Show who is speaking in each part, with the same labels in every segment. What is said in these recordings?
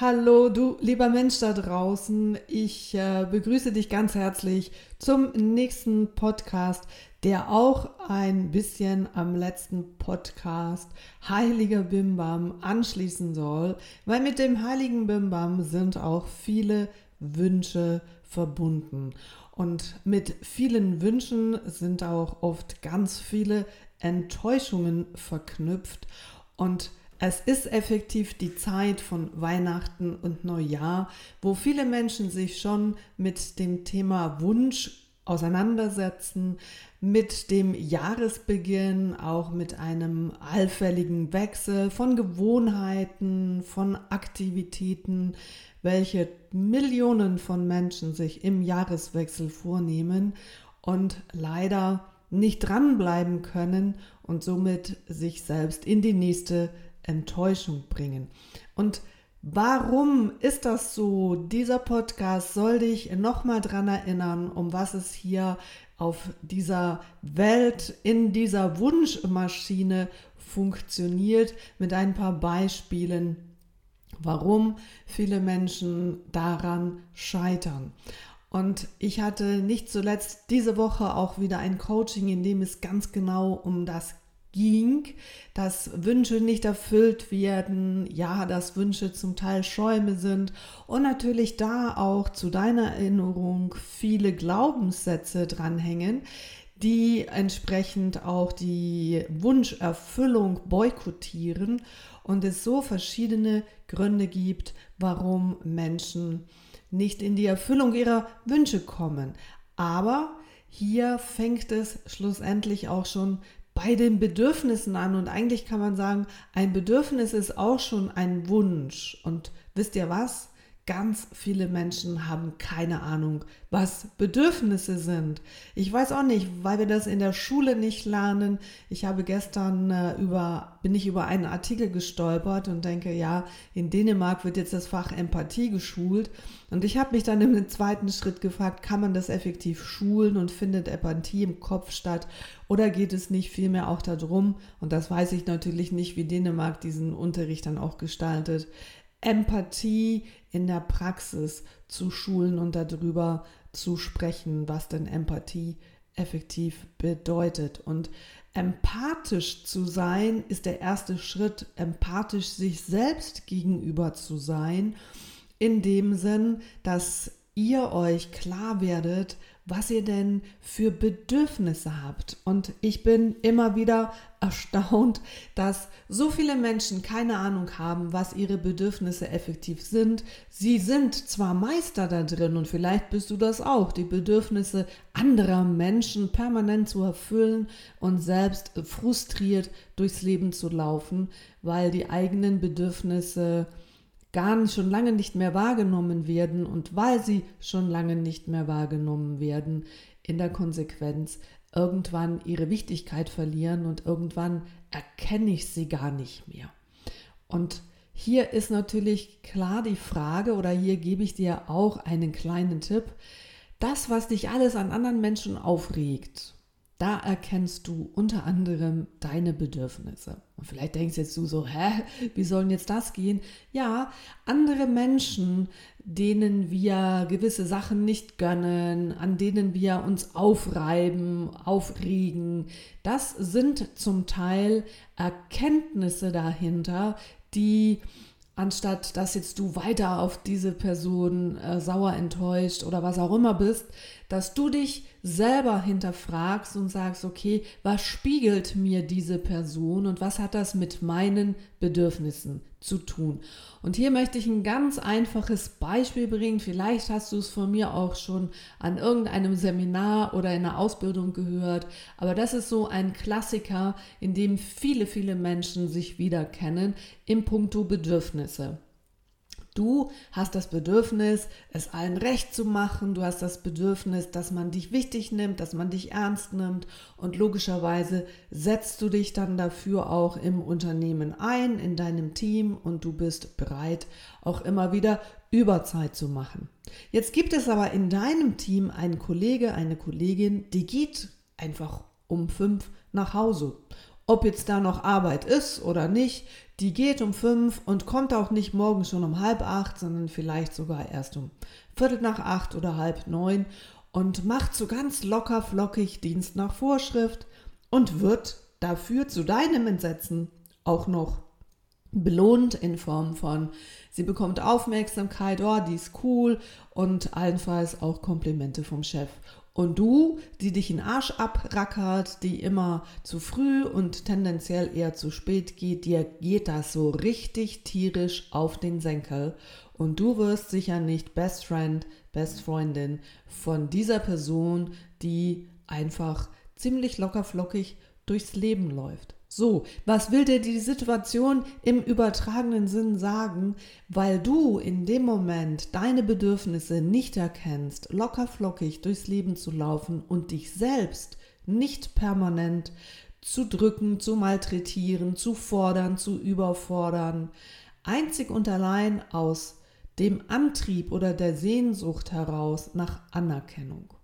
Speaker 1: Hallo, du lieber Mensch da draußen. Ich äh, begrüße dich ganz herzlich zum nächsten Podcast, der auch ein bisschen am letzten Podcast Heiliger Bimbam anschließen soll, weil mit dem Heiligen Bimbam sind auch viele Wünsche verbunden. Und mit vielen Wünschen sind auch oft ganz viele Enttäuschungen verknüpft. Und es ist effektiv die Zeit von Weihnachten und Neujahr, wo viele Menschen sich schon mit dem Thema Wunsch auseinandersetzen, mit dem Jahresbeginn, auch mit einem allfälligen Wechsel von Gewohnheiten, von Aktivitäten, welche Millionen von Menschen sich im Jahreswechsel vornehmen und leider nicht dranbleiben können und somit sich selbst in die nächste Enttäuschung bringen. Und warum ist das so? Dieser Podcast soll dich nochmal daran erinnern, um was es hier auf dieser Welt, in dieser Wunschmaschine funktioniert, mit ein paar Beispielen, warum viele Menschen daran scheitern. Und ich hatte nicht zuletzt diese Woche auch wieder ein Coaching, in dem es ganz genau um das ging, dass Wünsche nicht erfüllt werden, ja, dass Wünsche zum Teil Schäume sind und natürlich da auch zu deiner Erinnerung viele Glaubenssätze dranhängen, die entsprechend auch die Wunscherfüllung boykottieren und es so verschiedene Gründe gibt, warum Menschen nicht in die Erfüllung ihrer Wünsche kommen. Aber hier fängt es schlussendlich auch schon bei den Bedürfnissen an. Und eigentlich kann man sagen, ein Bedürfnis ist auch schon ein Wunsch. Und wisst ihr was? Ganz viele Menschen haben keine Ahnung, was Bedürfnisse sind. Ich weiß auch nicht, weil wir das in der Schule nicht lernen. Ich habe gestern äh, über, bin ich über einen Artikel gestolpert und denke, ja, in Dänemark wird jetzt das Fach Empathie geschult. Und ich habe mich dann im zweiten Schritt gefragt, kann man das effektiv schulen und findet Empathie im Kopf statt? Oder geht es nicht vielmehr auch darum, und das weiß ich natürlich nicht, wie Dänemark diesen Unterricht dann auch gestaltet, Empathie in der Praxis zu schulen und darüber zu sprechen, was denn Empathie effektiv bedeutet. Und empathisch zu sein ist der erste Schritt, empathisch sich selbst gegenüber zu sein, in dem Sinn, dass ihr euch klar werdet, was ihr denn für Bedürfnisse habt. Und ich bin immer wieder erstaunt, dass so viele Menschen keine Ahnung haben, was ihre Bedürfnisse effektiv sind. Sie sind zwar Meister da drin und vielleicht bist du das auch, die Bedürfnisse anderer Menschen permanent zu erfüllen und selbst frustriert durchs Leben zu laufen, weil die eigenen Bedürfnisse gar nicht, schon lange nicht mehr wahrgenommen werden und weil sie schon lange nicht mehr wahrgenommen werden, in der Konsequenz irgendwann ihre Wichtigkeit verlieren und irgendwann erkenne ich sie gar nicht mehr. Und hier ist natürlich klar die Frage oder hier gebe ich dir auch einen kleinen Tipp. Das, was dich alles an anderen Menschen aufregt, da erkennst du unter anderem deine Bedürfnisse. Und vielleicht denkst jetzt du so, hä, wie sollen jetzt das gehen? Ja, andere Menschen, denen wir gewisse Sachen nicht gönnen, an denen wir uns aufreiben, aufregen, das sind zum Teil Erkenntnisse dahinter, die anstatt dass jetzt du weiter auf diese Person äh, sauer enttäuscht oder was auch immer bist, dass du dich selber hinterfragst und sagst, okay, was spiegelt mir diese Person und was hat das mit meinen Bedürfnissen zu tun? Und hier möchte ich ein ganz einfaches Beispiel bringen. Vielleicht hast du es von mir auch schon an irgendeinem Seminar oder in einer Ausbildung gehört, aber das ist so ein Klassiker, in dem viele, viele Menschen sich wiederkennen im Punkto Bedürfnisse. Du hast das Bedürfnis, es allen recht zu machen. Du hast das Bedürfnis, dass man dich wichtig nimmt, dass man dich ernst nimmt. Und logischerweise setzt du dich dann dafür auch im Unternehmen ein, in deinem Team und du bist bereit, auch immer wieder Überzeit zu machen. Jetzt gibt es aber in deinem Team einen Kollege, eine Kollegin, die geht einfach um fünf nach Hause. Ob jetzt da noch Arbeit ist oder nicht, die geht um fünf und kommt auch nicht morgen schon um halb acht, sondern vielleicht sogar erst um Viertel nach acht oder halb neun und macht so ganz locker flockig Dienst nach Vorschrift und wird dafür zu deinem Entsetzen auch noch belohnt in Form von, sie bekommt Aufmerksamkeit, oh, die ist cool und allenfalls auch Komplimente vom Chef. Und du, die dich in Arsch abrackert, die immer zu früh und tendenziell eher zu spät geht, dir geht das so richtig tierisch auf den Senkel. Und du wirst sicher nicht Best Friend, Best Freundin von dieser Person, die einfach ziemlich lockerflockig durchs Leben läuft. So, was will dir die Situation im übertragenen Sinn sagen, weil du in dem Moment deine Bedürfnisse nicht erkennst, locker flockig durchs Leben zu laufen und dich selbst nicht permanent zu drücken, zu malträtieren, zu fordern, zu überfordern, einzig und allein aus dem Antrieb oder der Sehnsucht heraus nach Anerkennung.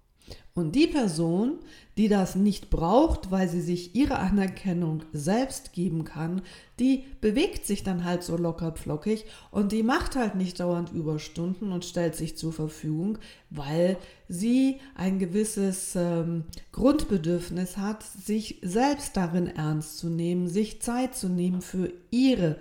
Speaker 1: Und die Person, die das nicht braucht, weil sie sich ihre Anerkennung selbst geben kann, die bewegt sich dann halt so locker pflockig und die macht halt nicht dauernd Überstunden und stellt sich zur Verfügung, weil sie ein gewisses ähm, Grundbedürfnis hat, sich selbst darin ernst zu nehmen, sich Zeit zu nehmen für ihre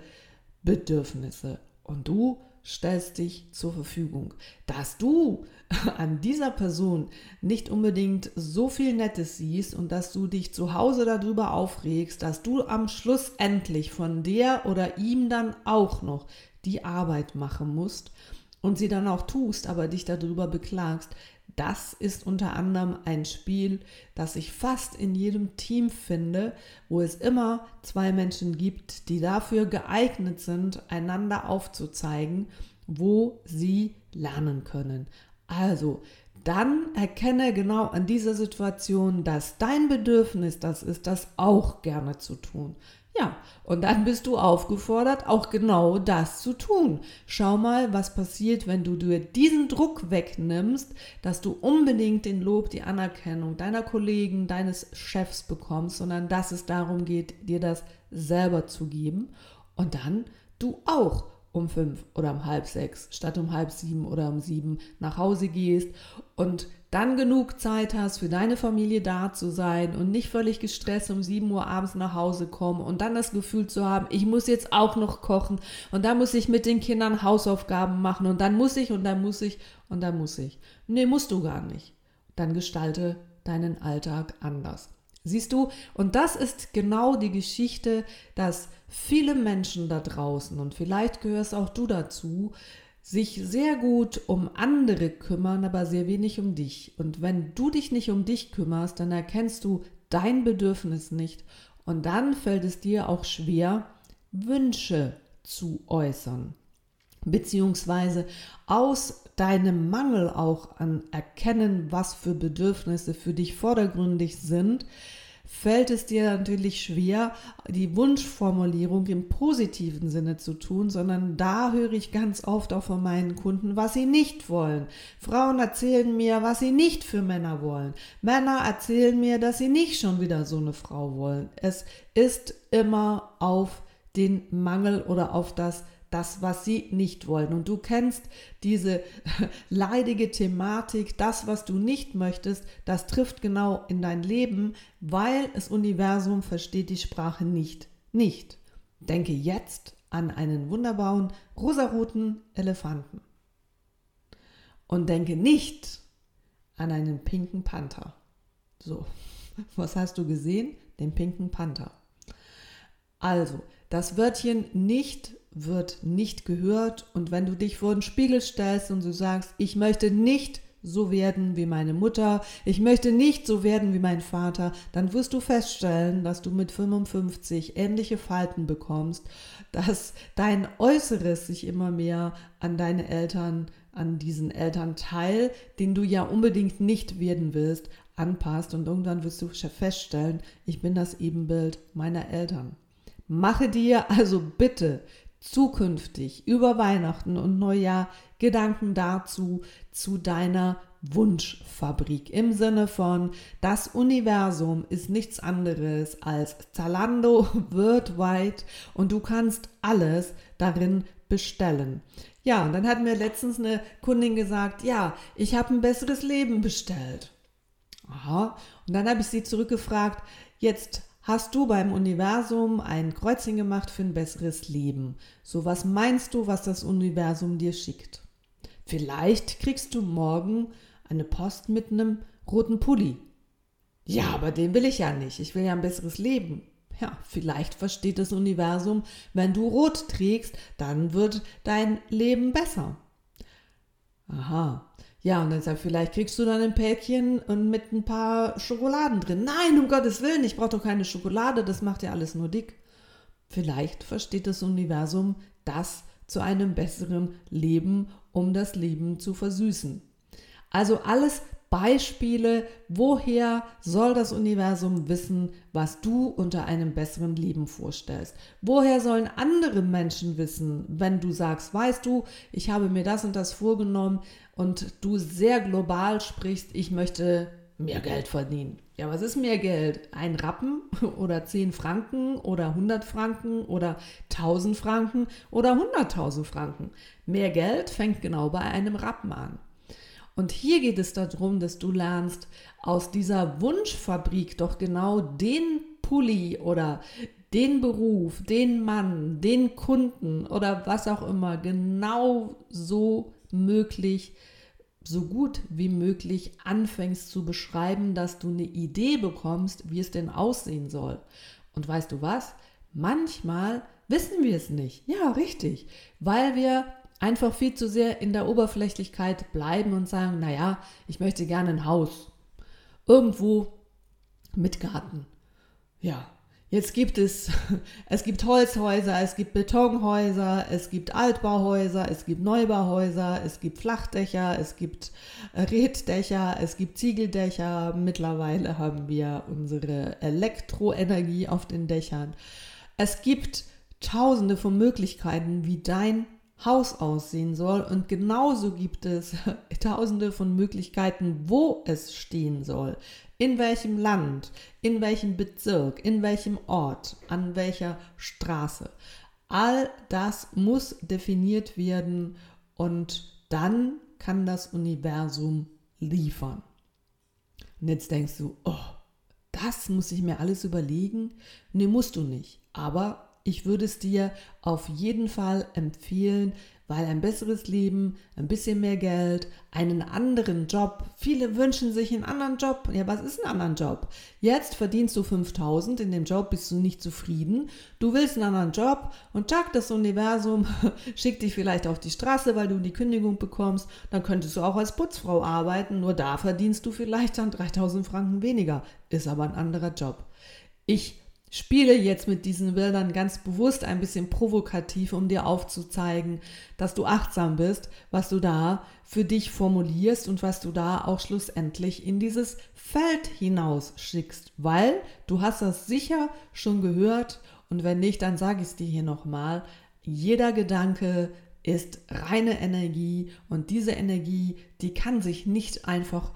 Speaker 1: Bedürfnisse. Und du stellst dich zur Verfügung. Dass du an dieser Person nicht unbedingt so viel Nettes siehst und dass du dich zu Hause darüber aufregst, dass du am Schluss endlich von der oder ihm dann auch noch die Arbeit machen musst und sie dann auch tust, aber dich darüber beklagst, das ist unter anderem ein Spiel, das ich fast in jedem Team finde, wo es immer zwei Menschen gibt, die dafür geeignet sind, einander aufzuzeigen, wo sie lernen können. Also, dann erkenne genau an dieser Situation, dass dein Bedürfnis das ist, das auch gerne zu tun. Ja, und dann bist du aufgefordert, auch genau das zu tun. Schau mal, was passiert, wenn du dir diesen Druck wegnimmst, dass du unbedingt den Lob, die Anerkennung deiner Kollegen, deines Chefs bekommst, sondern dass es darum geht, dir das selber zu geben. Und dann du auch um fünf oder um halb sechs statt um halb sieben oder um sieben nach Hause gehst und dann genug Zeit hast, für deine Familie da zu sein und nicht völlig gestresst um sieben Uhr abends nach Hause kommen und dann das Gefühl zu haben, ich muss jetzt auch noch kochen und dann muss ich mit den Kindern Hausaufgaben machen und dann muss ich und dann muss ich und dann muss ich. Nee, musst du gar nicht. Dann gestalte deinen Alltag anders. Siehst du, und das ist genau die Geschichte, dass viele Menschen da draußen, und vielleicht gehörst auch du dazu, sich sehr gut um andere kümmern, aber sehr wenig um dich. Und wenn du dich nicht um dich kümmerst, dann erkennst du dein Bedürfnis nicht. Und dann fällt es dir auch schwer, Wünsche zu äußern, beziehungsweise aus deinem Mangel auch an Erkennen, was für Bedürfnisse für dich vordergründig sind, fällt es dir natürlich schwer, die Wunschformulierung im positiven Sinne zu tun, sondern da höre ich ganz oft auch von meinen Kunden, was sie nicht wollen. Frauen erzählen mir, was sie nicht für Männer wollen. Männer erzählen mir, dass sie nicht schon wieder so eine Frau wollen. Es ist immer auf den Mangel oder auf das das, was sie nicht wollen. Und du kennst diese leidige Thematik, das, was du nicht möchtest, das trifft genau in dein Leben, weil das Universum versteht die Sprache nicht. Nicht. Denke jetzt an einen wunderbaren rosaroten Elefanten. Und denke nicht an einen pinken Panther. So, was hast du gesehen? Den pinken Panther. Also, das Wörtchen nicht wird nicht gehört und wenn du dich vor den Spiegel stellst und du sagst, ich möchte nicht so werden wie meine Mutter, ich möchte nicht so werden wie mein Vater, dann wirst du feststellen, dass du mit 55 ähnliche Falten bekommst, dass dein Äußeres sich immer mehr an deine Eltern, an diesen Elternteil, den du ja unbedingt nicht werden willst, anpasst und irgendwann wirst du feststellen, ich bin das Ebenbild meiner Eltern. Mache dir also bitte zukünftig über Weihnachten und Neujahr Gedanken dazu, zu deiner Wunschfabrik im Sinne von, das Universum ist nichts anderes als Zalando worldwide und du kannst alles darin bestellen. Ja, und dann hat mir letztens eine Kundin gesagt, ja, ich habe ein besseres Leben bestellt. Aha. Und dann habe ich sie zurückgefragt, jetzt hast du beim Universum ein Kreuzchen gemacht für ein besseres Leben. So was meinst du, was das Universum dir schickt? Vielleicht kriegst du morgen eine Post mit einem roten Pulli. Ja, aber den will ich ja nicht. Ich will ja ein besseres Leben. Ja, vielleicht versteht das Universum, wenn du rot trägst, dann wird dein Leben besser. Aha. Ja, und dann sagt, vielleicht kriegst du dann ein Päckchen und mit ein paar Schokoladen drin. Nein, um Gottes Willen, ich brauche doch keine Schokolade, das macht ja alles nur dick. Vielleicht versteht das Universum das zu einem besseren Leben, um das Leben zu versüßen. Also alles Beispiele, woher soll das Universum wissen, was du unter einem besseren Leben vorstellst? Woher sollen andere Menschen wissen, wenn du sagst, weißt du, ich habe mir das und das vorgenommen und du sehr global sprichst, ich möchte mehr Geld verdienen. Ja, was ist mehr Geld? Ein Rappen oder 10 Franken oder 100 Franken oder 1000 Franken oder 100.000 Franken? Mehr Geld fängt genau bei einem Rappen an. Und hier geht es darum, dass du lernst, aus dieser Wunschfabrik doch genau den Pulli oder den Beruf, den Mann, den Kunden oder was auch immer genau so möglich, so gut wie möglich anfängst zu beschreiben, dass du eine Idee bekommst, wie es denn aussehen soll. Und weißt du was? Manchmal wissen wir es nicht. Ja, richtig, weil wir einfach viel zu sehr in der Oberflächlichkeit bleiben und sagen, naja, ich möchte gerne ein Haus. Irgendwo mit Garten. Ja, jetzt gibt es, es gibt Holzhäuser, es gibt Betonhäuser, es gibt Altbauhäuser, es gibt Neubauhäuser, es gibt Flachdächer, es gibt Reddächer, es gibt Ziegeldächer. Mittlerweile haben wir unsere Elektroenergie auf den Dächern. Es gibt tausende von Möglichkeiten, wie dein Haus aussehen soll. Und genauso gibt es tausende von Möglichkeiten, wo es stehen soll. In welchem Land, in welchem Bezirk, in welchem Ort, an welcher Straße. All das muss definiert werden und dann kann das Universum liefern. Und jetzt denkst du, oh, das muss ich mir alles überlegen? Nee, musst du nicht. Aber ich würde es dir auf jeden Fall empfehlen, weil ein besseres Leben, ein bisschen mehr Geld, einen anderen Job. Viele wünschen sich einen anderen Job. Ja, was ist ein anderen Job? Jetzt verdienst du 5000, in dem Job bist du nicht zufrieden. Du willst einen anderen Job und zack, das Universum schickt dich vielleicht auf die Straße, weil du die Kündigung bekommst. Dann könntest du auch als Putzfrau arbeiten, nur da verdienst du vielleicht dann 3000 Franken weniger. Ist aber ein anderer Job. Ich spiele jetzt mit diesen Bildern ganz bewusst ein bisschen provokativ, um dir aufzuzeigen, dass du achtsam bist, was du da für dich formulierst und was du da auch schlussendlich in dieses Feld hinaus schickst, weil du hast das sicher schon gehört und wenn nicht, dann sage ich es dir hier nochmal. Jeder Gedanke ist reine Energie und diese Energie, die kann sich nicht einfach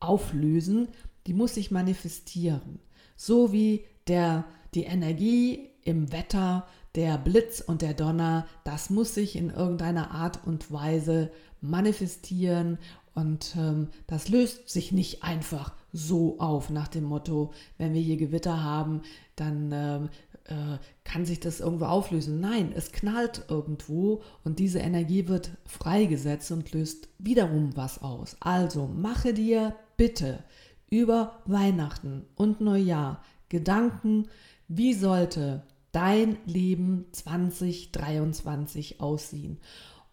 Speaker 1: auflösen, die muss sich manifestieren. So wie der, die Energie im Wetter, der Blitz und der Donner, das muss sich in irgendeiner Art und Weise manifestieren und ähm, das löst sich nicht einfach so auf nach dem Motto, wenn wir hier Gewitter haben, dann ähm, äh, kann sich das irgendwo auflösen. Nein, es knallt irgendwo und diese Energie wird freigesetzt und löst wiederum was aus. Also mache dir bitte über Weihnachten und Neujahr Gedanken, wie sollte dein Leben 2023 aussehen?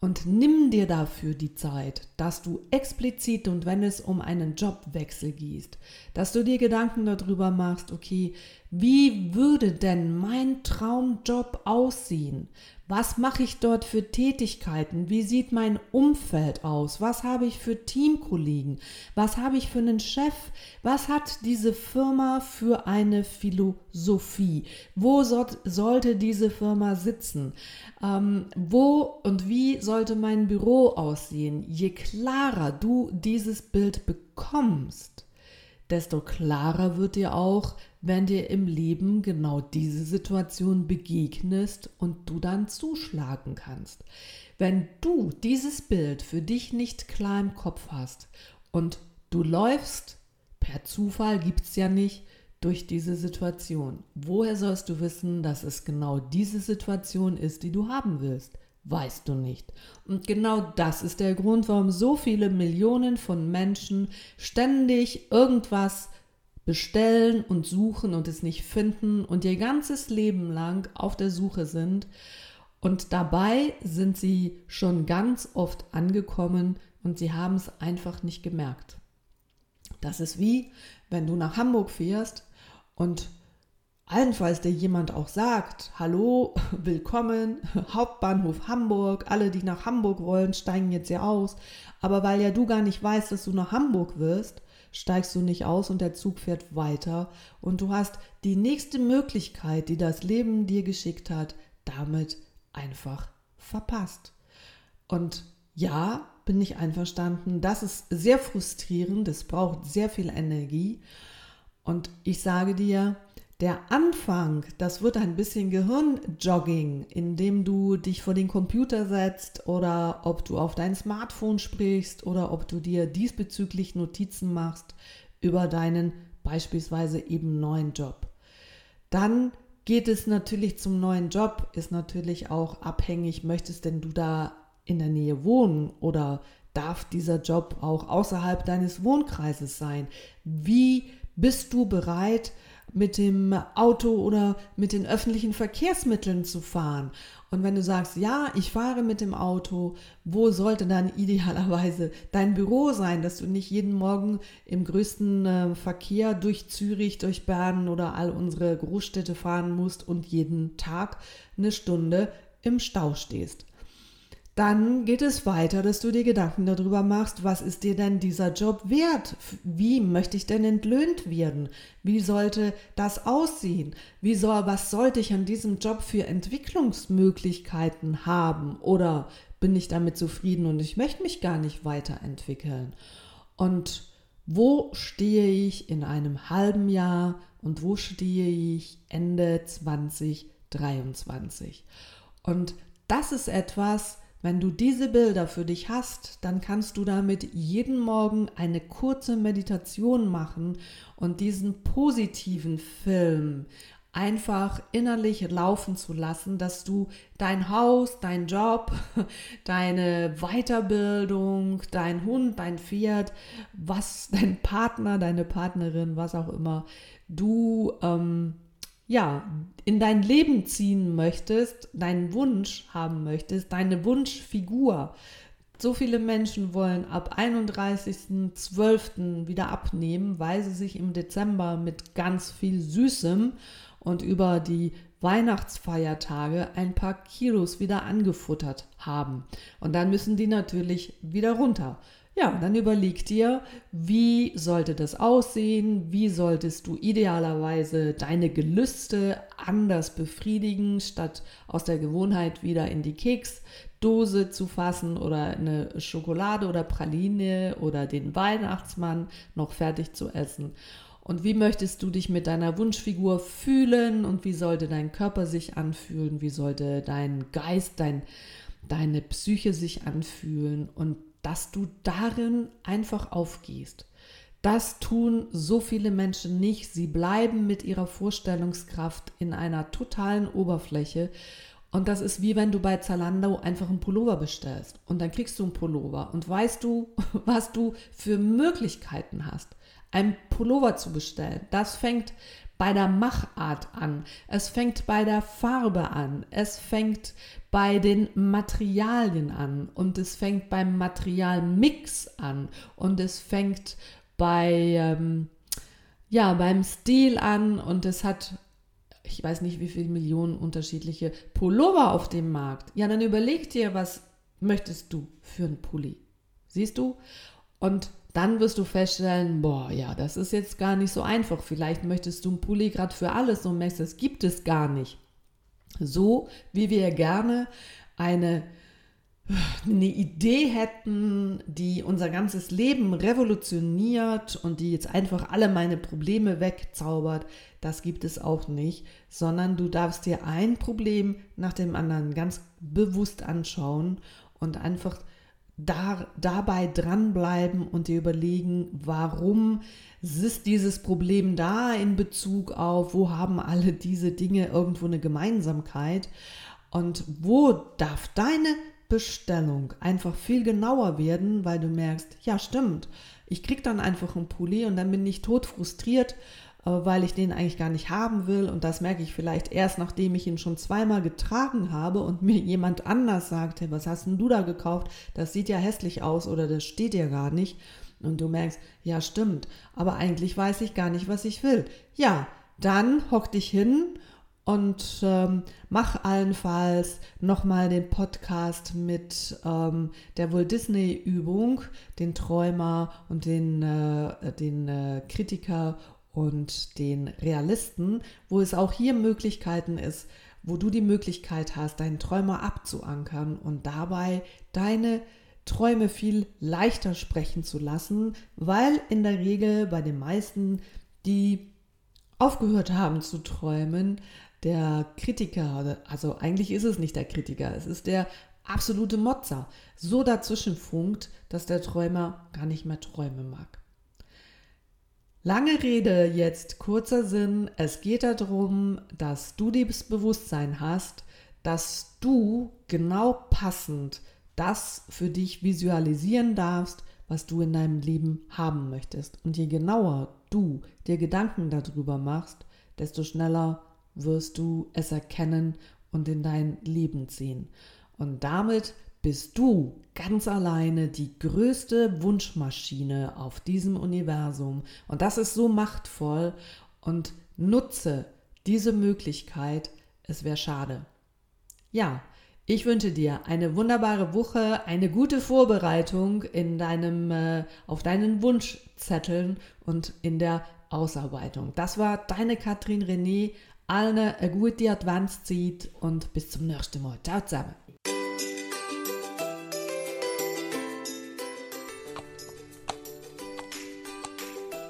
Speaker 1: Und nimm dir dafür die Zeit, dass du explizit und wenn es um einen Jobwechsel geht, dass du dir Gedanken darüber machst, okay, wie würde denn mein Traumjob aussehen? Was mache ich dort für Tätigkeiten? Wie sieht mein Umfeld aus? Was habe ich für Teamkollegen? Was habe ich für einen Chef? Was hat diese Firma für eine Philosophie? Wo so, sollte diese Firma sitzen? Ähm, wo und wie sollte mein Büro aussehen? Je klarer du dieses Bild bekommst, desto klarer wird dir auch wenn dir im Leben genau diese Situation begegnest und du dann zuschlagen kannst. Wenn du dieses Bild für dich nicht klar im Kopf hast und du läufst, per Zufall gibt es ja nicht, durch diese Situation. Woher sollst du wissen, dass es genau diese Situation ist, die du haben willst? Weißt du nicht. Und genau das ist der Grund, warum so viele Millionen von Menschen ständig irgendwas bestellen und suchen und es nicht finden und ihr ganzes Leben lang auf der Suche sind. Und dabei sind sie schon ganz oft angekommen und sie haben es einfach nicht gemerkt. Das ist wie, wenn du nach Hamburg fährst und allenfalls dir jemand auch sagt, hallo, willkommen, Hauptbahnhof Hamburg, alle, die nach Hamburg wollen, steigen jetzt hier aus. Aber weil ja du gar nicht weißt, dass du nach Hamburg wirst, steigst du nicht aus und der Zug fährt weiter. Und du hast die nächste Möglichkeit, die das Leben dir geschickt hat, damit einfach verpasst. Und ja, bin ich einverstanden, das ist sehr frustrierend, es braucht sehr viel Energie. Und ich sage dir, der Anfang, das wird ein bisschen Gehirnjogging, indem du dich vor den Computer setzt oder ob du auf dein Smartphone sprichst oder ob du dir diesbezüglich Notizen machst über deinen beispielsweise eben neuen Job. Dann geht es natürlich zum neuen Job, ist natürlich auch abhängig, möchtest denn du da in der Nähe wohnen oder darf dieser Job auch außerhalb deines Wohnkreises sein? Wie bist du bereit, mit dem Auto oder mit den öffentlichen Verkehrsmitteln zu fahren. Und wenn du sagst, ja, ich fahre mit dem Auto, wo sollte dann idealerweise dein Büro sein, dass du nicht jeden Morgen im größten äh, Verkehr durch Zürich, durch Bern oder all unsere Großstädte fahren musst und jeden Tag eine Stunde im Stau stehst. Dann geht es weiter, dass du dir Gedanken darüber machst, was ist dir denn dieser Job wert? Wie möchte ich denn entlöhnt werden? Wie sollte das aussehen? Wie soll, was sollte ich an diesem Job für Entwicklungsmöglichkeiten haben? Oder bin ich damit zufrieden und ich möchte mich gar nicht weiterentwickeln? Und wo stehe ich in einem halben Jahr und wo stehe ich Ende 2023? Und das ist etwas, wenn du diese Bilder für dich hast, dann kannst du damit jeden Morgen eine kurze Meditation machen und diesen positiven Film einfach innerlich laufen zu lassen, dass du dein Haus, dein Job, deine Weiterbildung, dein Hund, dein Pferd, was dein Partner, deine Partnerin, was auch immer, du ähm, ja, in dein Leben ziehen möchtest, deinen Wunsch haben möchtest, deine Wunschfigur. So viele Menschen wollen ab 31.12. wieder abnehmen, weil sie sich im Dezember mit ganz viel Süßem und über die Weihnachtsfeiertage ein paar Kilos wieder angefuttert haben. Und dann müssen die natürlich wieder runter. Ja, dann überleg dir, wie sollte das aussehen? Wie solltest du idealerweise deine Gelüste anders befriedigen, statt aus der Gewohnheit wieder in die Keksdose zu fassen oder eine Schokolade oder Praline oder den Weihnachtsmann noch fertig zu essen? Und wie möchtest du dich mit deiner Wunschfigur fühlen und wie sollte dein Körper sich anfühlen? Wie sollte dein Geist, dein, deine Psyche sich anfühlen? Und dass du darin einfach aufgehst. Das tun so viele Menschen nicht. Sie bleiben mit ihrer Vorstellungskraft in einer totalen Oberfläche. Und das ist wie wenn du bei Zalando einfach einen Pullover bestellst. Und dann kriegst du einen Pullover. Und weißt du, was du für Möglichkeiten hast, einen Pullover zu bestellen? Das fängt bei der Machart an, es fängt bei der Farbe an, es fängt bei den Materialien an und es fängt beim Materialmix an und es fängt bei, ähm, ja, beim Stil an und es hat ich weiß nicht, wie viele Millionen unterschiedliche Pullover auf dem Markt. Ja, dann überleg dir, was möchtest du für einen Pulli? Siehst du? Und dann wirst du feststellen, boah, ja, das ist jetzt gar nicht so einfach. Vielleicht möchtest du einen Pulli gerade für alles und merkst, das gibt es gar nicht. So wie wir gerne eine, eine Idee hätten, die unser ganzes Leben revolutioniert und die jetzt einfach alle meine Probleme wegzaubert, das gibt es auch nicht, sondern du darfst dir ein Problem nach dem anderen ganz bewusst anschauen und einfach da, dabei dranbleiben und dir überlegen, warum ist dieses Problem da in Bezug auf, wo haben alle diese Dinge irgendwo eine Gemeinsamkeit? Und wo darf deine Bestellung einfach viel genauer werden, weil du merkst, ja stimmt, ich krieg dann einfach einen Pulli und dann bin ich tot frustriert weil ich den eigentlich gar nicht haben will. Und das merke ich vielleicht erst, nachdem ich ihn schon zweimal getragen habe und mir jemand anders sagt, hey, was hast denn du da gekauft? Das sieht ja hässlich aus oder das steht dir gar nicht. Und du merkst, ja stimmt, aber eigentlich weiß ich gar nicht, was ich will. Ja, dann hock dich hin und ähm, mach allenfalls nochmal den Podcast mit ähm, der Walt Disney Übung, den Träumer und den, äh, den äh, Kritiker und den Realisten, wo es auch hier Möglichkeiten ist, wo du die Möglichkeit hast, deinen Träumer abzuankern und dabei deine Träume viel leichter sprechen zu lassen, weil in der Regel bei den meisten, die aufgehört haben zu träumen, der Kritiker, also eigentlich ist es nicht der Kritiker, es ist der absolute Motzer, so dazwischen funkt, dass der Träumer gar nicht mehr träumen mag. Lange Rede jetzt, kurzer Sinn. Es geht darum, dass du das Bewusstsein hast, dass du genau passend das für dich visualisieren darfst, was du in deinem Leben haben möchtest. Und je genauer du dir Gedanken darüber machst, desto schneller wirst du es erkennen und in dein Leben ziehen. Und damit bist du ganz alleine die größte Wunschmaschine auf diesem Universum. Und das ist so machtvoll und nutze diese Möglichkeit. Es wäre schade. Ja, ich wünsche dir eine wunderbare Woche, eine gute Vorbereitung in deinem, äh, auf deinen Wunschzetteln und in der Ausarbeitung. Das war deine Katrin René. Allen eine gute Adventszeit und bis zum nächsten Mal. Ciao zusammen.